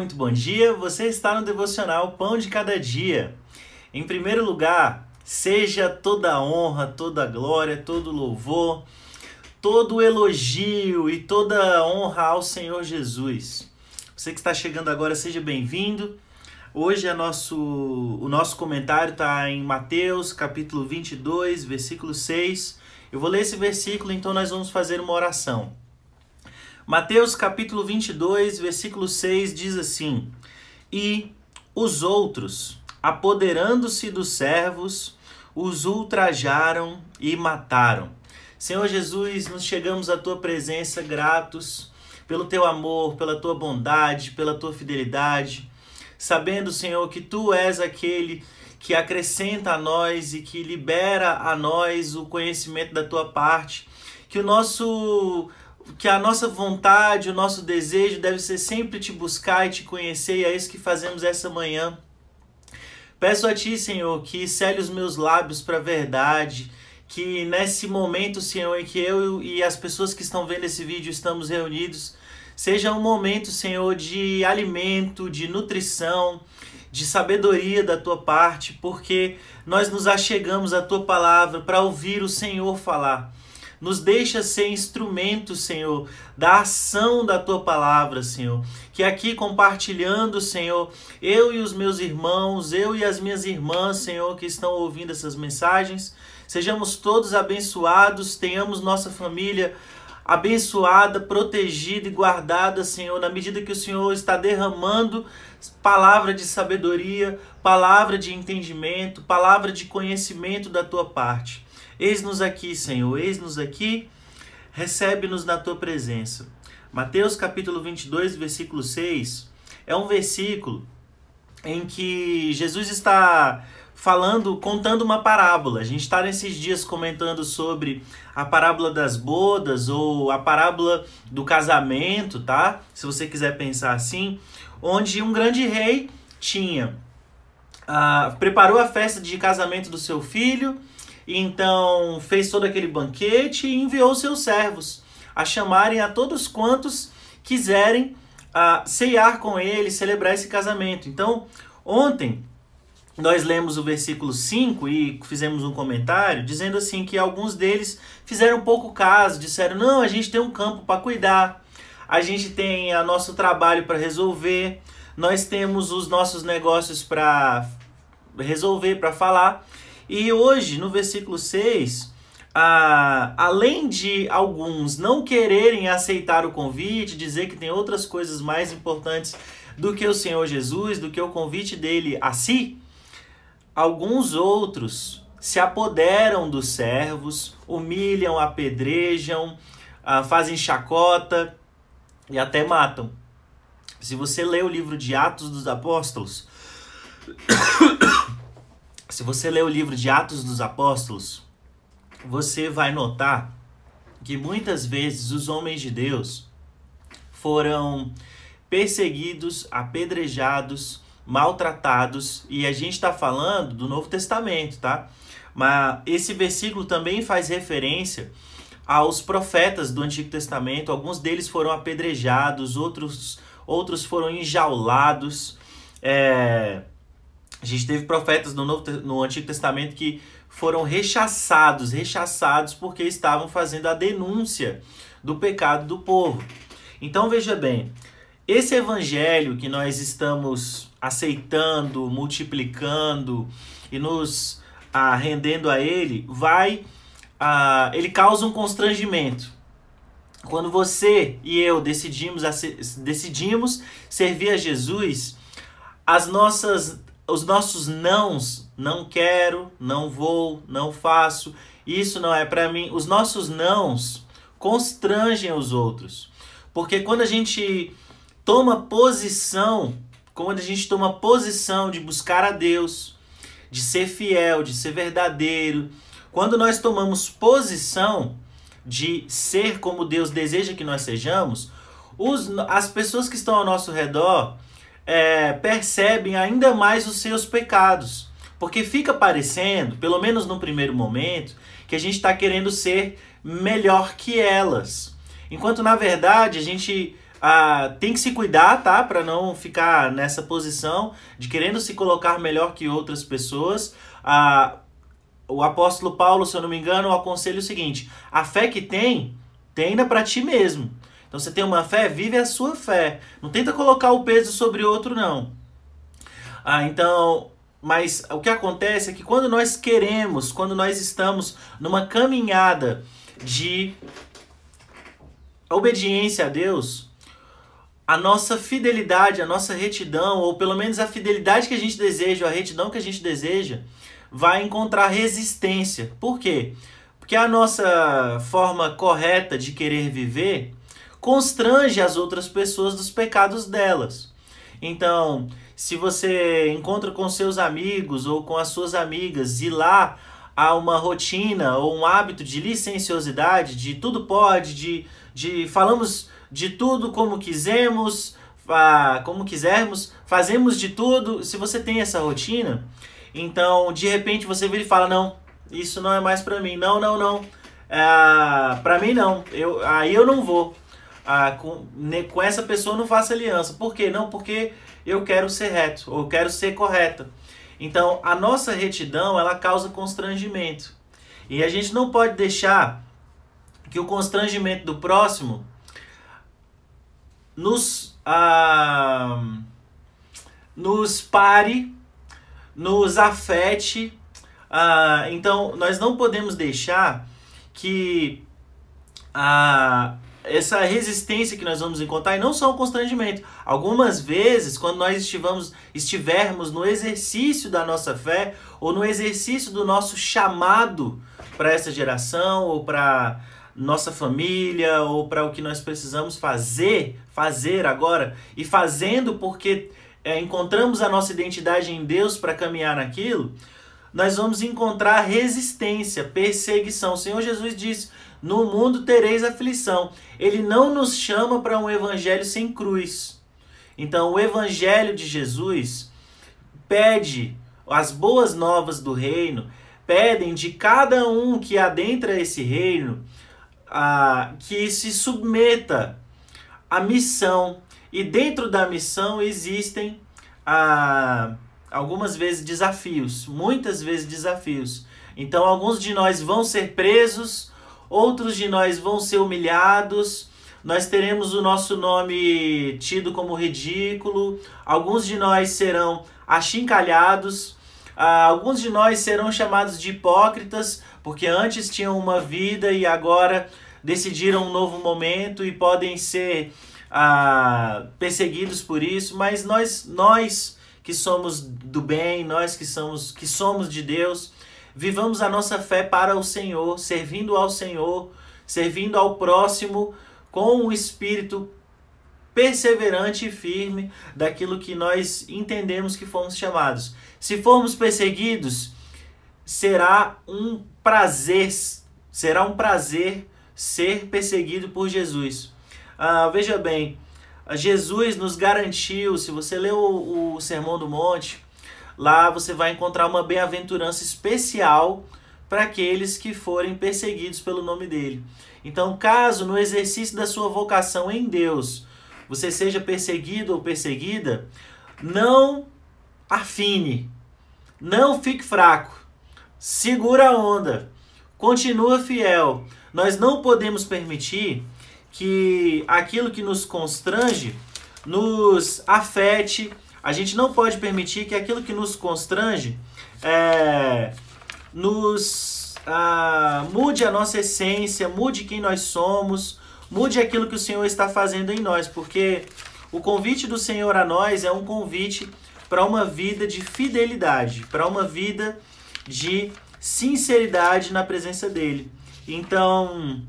muito bom dia. Você está no devocional Pão de Cada Dia. Em primeiro lugar, seja toda honra, toda glória, todo louvor, todo elogio e toda honra ao Senhor Jesus. Você que está chegando agora, seja bem-vindo. Hoje é nosso, o nosso comentário está em Mateus, capítulo 22, versículo 6. Eu vou ler esse versículo, então nós vamos fazer uma oração. Mateus capítulo 22, versículo 6 diz assim: E os outros, apoderando-se dos servos, os ultrajaram e mataram. Senhor Jesus, nos chegamos à tua presença gratos pelo teu amor, pela tua bondade, pela tua fidelidade, sabendo, Senhor, que tu és aquele que acrescenta a nós e que libera a nós o conhecimento da tua parte, que o nosso que a nossa vontade, o nosso desejo deve ser sempre te buscar e te conhecer, e é isso que fazemos essa manhã. Peço a Ti, Senhor, que cele os meus lábios para a verdade, que nesse momento, Senhor, em que eu e as pessoas que estão vendo esse vídeo estamos reunidos, seja um momento, Senhor, de alimento, de nutrição, de sabedoria da Tua parte, porque nós nos achegamos à Tua palavra para ouvir o Senhor falar. Nos deixa ser instrumento, Senhor, da ação da tua palavra, Senhor. Que aqui compartilhando, Senhor, eu e os meus irmãos, eu e as minhas irmãs, Senhor, que estão ouvindo essas mensagens, sejamos todos abençoados, tenhamos nossa família abençoada, protegida e guardada, Senhor, na medida que o Senhor está derramando palavra de sabedoria, palavra de entendimento, palavra de conhecimento da tua parte. Eis-nos aqui, Senhor, eis-nos aqui, recebe-nos na tua presença. Mateus capítulo 22, versículo 6, é um versículo em que Jesus está falando, contando uma parábola. A gente está nesses dias comentando sobre a parábola das bodas ou a parábola do casamento, tá? Se você quiser pensar assim, onde um grande rei tinha uh, preparou a festa de casamento do seu filho então fez todo aquele banquete e enviou seus servos a chamarem a todos quantos quiserem uh, ceiar com ele, celebrar esse casamento. Então, ontem nós lemos o versículo 5 e fizemos um comentário dizendo assim que alguns deles fizeram pouco caso, disseram: "Não, a gente tem um campo para cuidar. A gente tem o nosso trabalho para resolver, nós temos os nossos negócios para resolver, para falar". E hoje, no versículo 6, ah, além de alguns não quererem aceitar o convite, dizer que tem outras coisas mais importantes do que o Senhor Jesus, do que o convite dele a si, alguns outros se apoderam dos servos, humilham, apedrejam, ah, fazem chacota e até matam. Se você lê o livro de Atos dos Apóstolos, se você ler o livro de Atos dos Apóstolos, você vai notar que muitas vezes os homens de Deus foram perseguidos, apedrejados, maltratados, e a gente está falando do Novo Testamento, tá? Mas esse versículo também faz referência aos profetas do Antigo Testamento. Alguns deles foram apedrejados, outros, outros foram enjaulados. É, gente teve profetas no, Novo, no Antigo Testamento que foram rechaçados, rechaçados porque estavam fazendo a denúncia do pecado do povo. Então veja bem, esse evangelho que nós estamos aceitando, multiplicando e nos ah, rendendo a ele, vai, ah, ele causa um constrangimento. Quando você e eu decidimos, decidimos servir a Jesus, as nossas os nossos nãos, não quero, não vou, não faço, isso não é para mim, os nossos nãos constrangem os outros. Porque quando a gente toma posição, quando a gente toma posição de buscar a Deus, de ser fiel, de ser verdadeiro, quando nós tomamos posição de ser como Deus deseja que nós sejamos, os, as pessoas que estão ao nosso redor, é, percebem ainda mais os seus pecados. Porque fica parecendo, pelo menos no primeiro momento, que a gente está querendo ser melhor que elas. Enquanto na verdade a gente ah, tem que se cuidar, tá? Para não ficar nessa posição de querendo se colocar melhor que outras pessoas. Ah, o apóstolo Paulo, se eu não me engano, aconselha o seguinte: a fé que tem, tenha para ti mesmo. Então você tem uma fé, vive a sua fé. Não tenta colocar o peso sobre outro, não. Ah, então, mas o que acontece é que quando nós queremos, quando nós estamos numa caminhada de obediência a Deus, a nossa fidelidade, a nossa retidão, ou pelo menos a fidelidade que a gente deseja, a retidão que a gente deseja, vai encontrar resistência. Por quê? Porque a nossa forma correta de querer viver constrange as outras pessoas dos pecados delas. Então, se você encontra com seus amigos ou com as suas amigas e lá há uma rotina ou um hábito de licenciosidade, de tudo pode, de, de falamos de tudo como quisemos, como quisermos, fazemos de tudo. Se você tem essa rotina, então de repente você vira e fala: Não, isso não é mais para mim. Não, não, não. É, para mim não. Eu, aí eu não vou com, ne, com essa pessoa não faço aliança. Por quê? Não, porque eu quero ser reto, ou quero ser correta. Então, a nossa retidão, ela causa constrangimento. E a gente não pode deixar que o constrangimento do próximo nos, ah, nos pare, nos afete. Ah, então, nós não podemos deixar que a, essa resistência que nós vamos encontrar, e não só o constrangimento. Algumas vezes, quando nós estivamos, estivermos no exercício da nossa fé, ou no exercício do nosso chamado para essa geração, ou para nossa família, ou para o que nós precisamos fazer, fazer agora, e fazendo porque é, encontramos a nossa identidade em Deus para caminhar naquilo, nós vamos encontrar resistência, perseguição. O Senhor Jesus disse no mundo tereis aflição. Ele não nos chama para um evangelho sem cruz. Então, o evangelho de Jesus pede as boas novas do reino, pedem de cada um que adentra esse reino a, que se submeta à missão. E dentro da missão existem a, algumas vezes desafios, muitas vezes desafios. Então, alguns de nós vão ser presos outros de nós vão ser humilhados, nós teremos o nosso nome tido como ridículo, alguns de nós serão achincalhados, ah, alguns de nós serão chamados de hipócritas, porque antes tinham uma vida e agora decidiram um novo momento e podem ser ah, perseguidos por isso, mas nós, nós que somos do bem, nós que somos, que somos de Deus, Vivamos a nossa fé para o Senhor, servindo ao Senhor, servindo ao próximo com um espírito perseverante e firme daquilo que nós entendemos que fomos chamados. Se formos perseguidos, será um prazer, será um prazer ser perseguido por Jesus. Ah, veja bem, Jesus nos garantiu, se você leu o, o Sermão do Monte, Lá você vai encontrar uma bem-aventurança especial para aqueles que forem perseguidos pelo nome dele. Então, caso no exercício da sua vocação em Deus você seja perseguido ou perseguida, não afine, não fique fraco, segura a onda, continua fiel. Nós não podemos permitir que aquilo que nos constrange nos afete a gente não pode permitir que aquilo que nos constrange é, nos ah, mude a nossa essência, mude quem nós somos, mude aquilo que o Senhor está fazendo em nós, porque o convite do Senhor a nós é um convite para uma vida de fidelidade, para uma vida de sinceridade na presença dele. Então,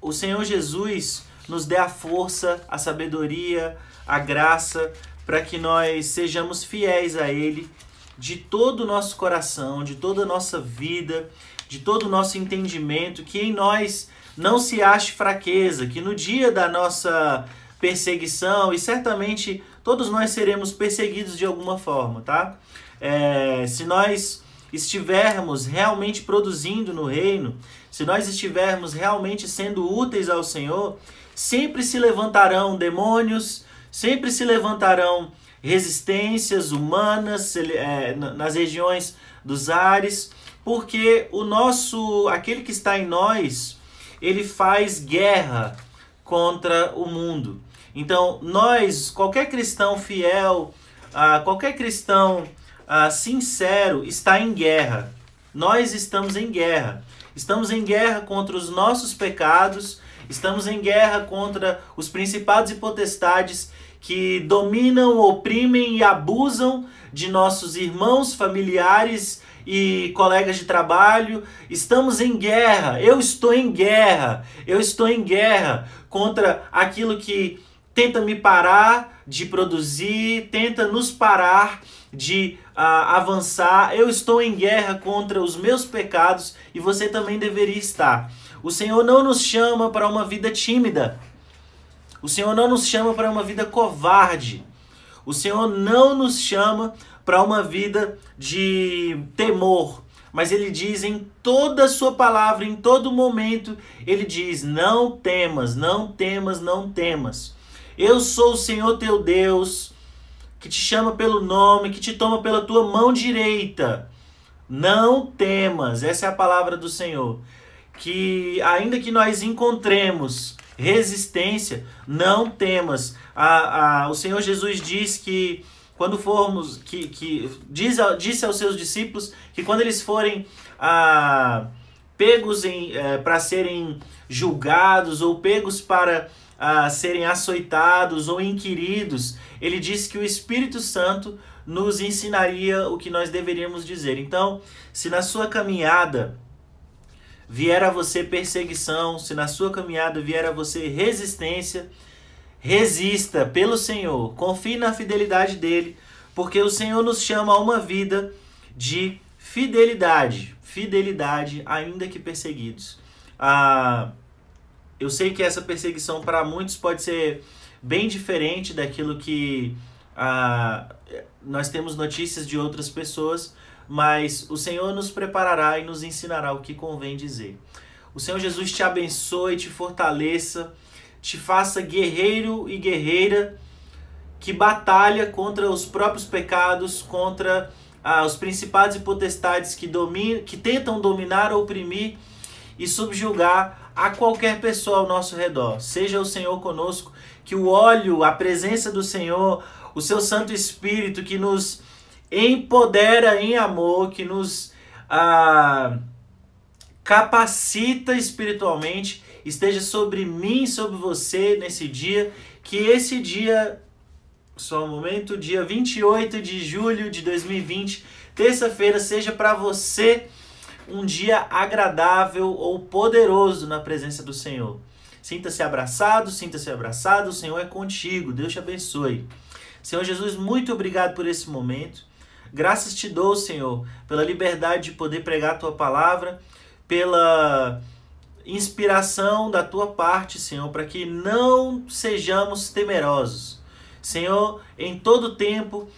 o Senhor Jesus nos dê a força, a sabedoria, a graça para que nós sejamos fiéis a Ele de todo o nosso coração, de toda a nossa vida, de todo o nosso entendimento, que em nós não se ache fraqueza, que no dia da nossa perseguição, e certamente todos nós seremos perseguidos de alguma forma, tá? É, se nós estivermos realmente produzindo no reino, se nós estivermos realmente sendo úteis ao Senhor, sempre se levantarão demônios, sempre se levantarão resistências humanas é, nas regiões dos ares, porque o nosso, aquele que está em nós, ele faz guerra contra o mundo. Então, nós, qualquer cristão fiel, uh, qualquer cristão uh, sincero está em guerra. Nós estamos em guerra. Estamos em guerra contra os nossos pecados, estamos em guerra contra os principados e potestades que dominam, oprimem e abusam de nossos irmãos, familiares e colegas de trabalho. Estamos em guerra. Eu estou em guerra. Eu estou em guerra contra aquilo que tenta me parar de produzir, tenta nos parar de uh, avançar. Eu estou em guerra contra os meus pecados e você também deveria estar. O Senhor não nos chama para uma vida tímida. O Senhor não nos chama para uma vida covarde. O Senhor não nos chama para uma vida de temor. Mas ele diz em toda a sua palavra, em todo momento, ele diz: Não temas, não temas, não temas. Eu sou o Senhor teu Deus, que te chama pelo nome, que te toma pela tua mão direita. Não temas, essa é a palavra do Senhor. Que ainda que nós encontremos resistência, não temas. A, a, o Senhor Jesus diz que quando formos, que, que diz, disse aos seus discípulos que quando eles forem a, pegos é, para serem julgados ou pegos para a serem açoitados ou inquiridos, ele disse que o Espírito Santo nos ensinaria o que nós deveríamos dizer. Então, se na sua caminhada vier a você perseguição, se na sua caminhada vier a você resistência, resista pelo Senhor, confie na fidelidade dele, porque o Senhor nos chama a uma vida de fidelidade, fidelidade ainda que perseguidos. Ah, eu sei que essa perseguição para muitos pode ser bem diferente daquilo que ah, nós temos notícias de outras pessoas, mas o Senhor nos preparará e nos ensinará o que convém dizer. O Senhor Jesus te abençoe, te fortaleça, te faça guerreiro e guerreira que batalha contra os próprios pecados, contra ah, os principados e potestades que, que tentam dominar, oprimir e subjugar a qualquer pessoa ao nosso redor. Seja o Senhor conosco, que o óleo, a presença do Senhor, o seu Santo Espírito que nos empodera em amor, que nos ah, capacita espiritualmente, esteja sobre mim, sobre você nesse dia, que esse dia, só um momento, dia 28 de julho de 2020, terça-feira, seja para você um dia agradável ou poderoso na presença do Senhor. Sinta-se abraçado, sinta-se abraçado, o Senhor é contigo, Deus te abençoe. Senhor Jesus, muito obrigado por esse momento. Graças te dou, Senhor, pela liberdade de poder pregar a tua palavra, pela inspiração da tua parte, Senhor, para que não sejamos temerosos. Senhor, em todo tempo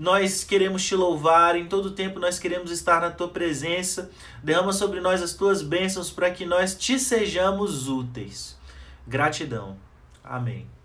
nós queremos te louvar, em todo tempo nós queremos estar na tua presença. Derrama sobre nós as tuas bênçãos para que nós te sejamos úteis. Gratidão. Amém.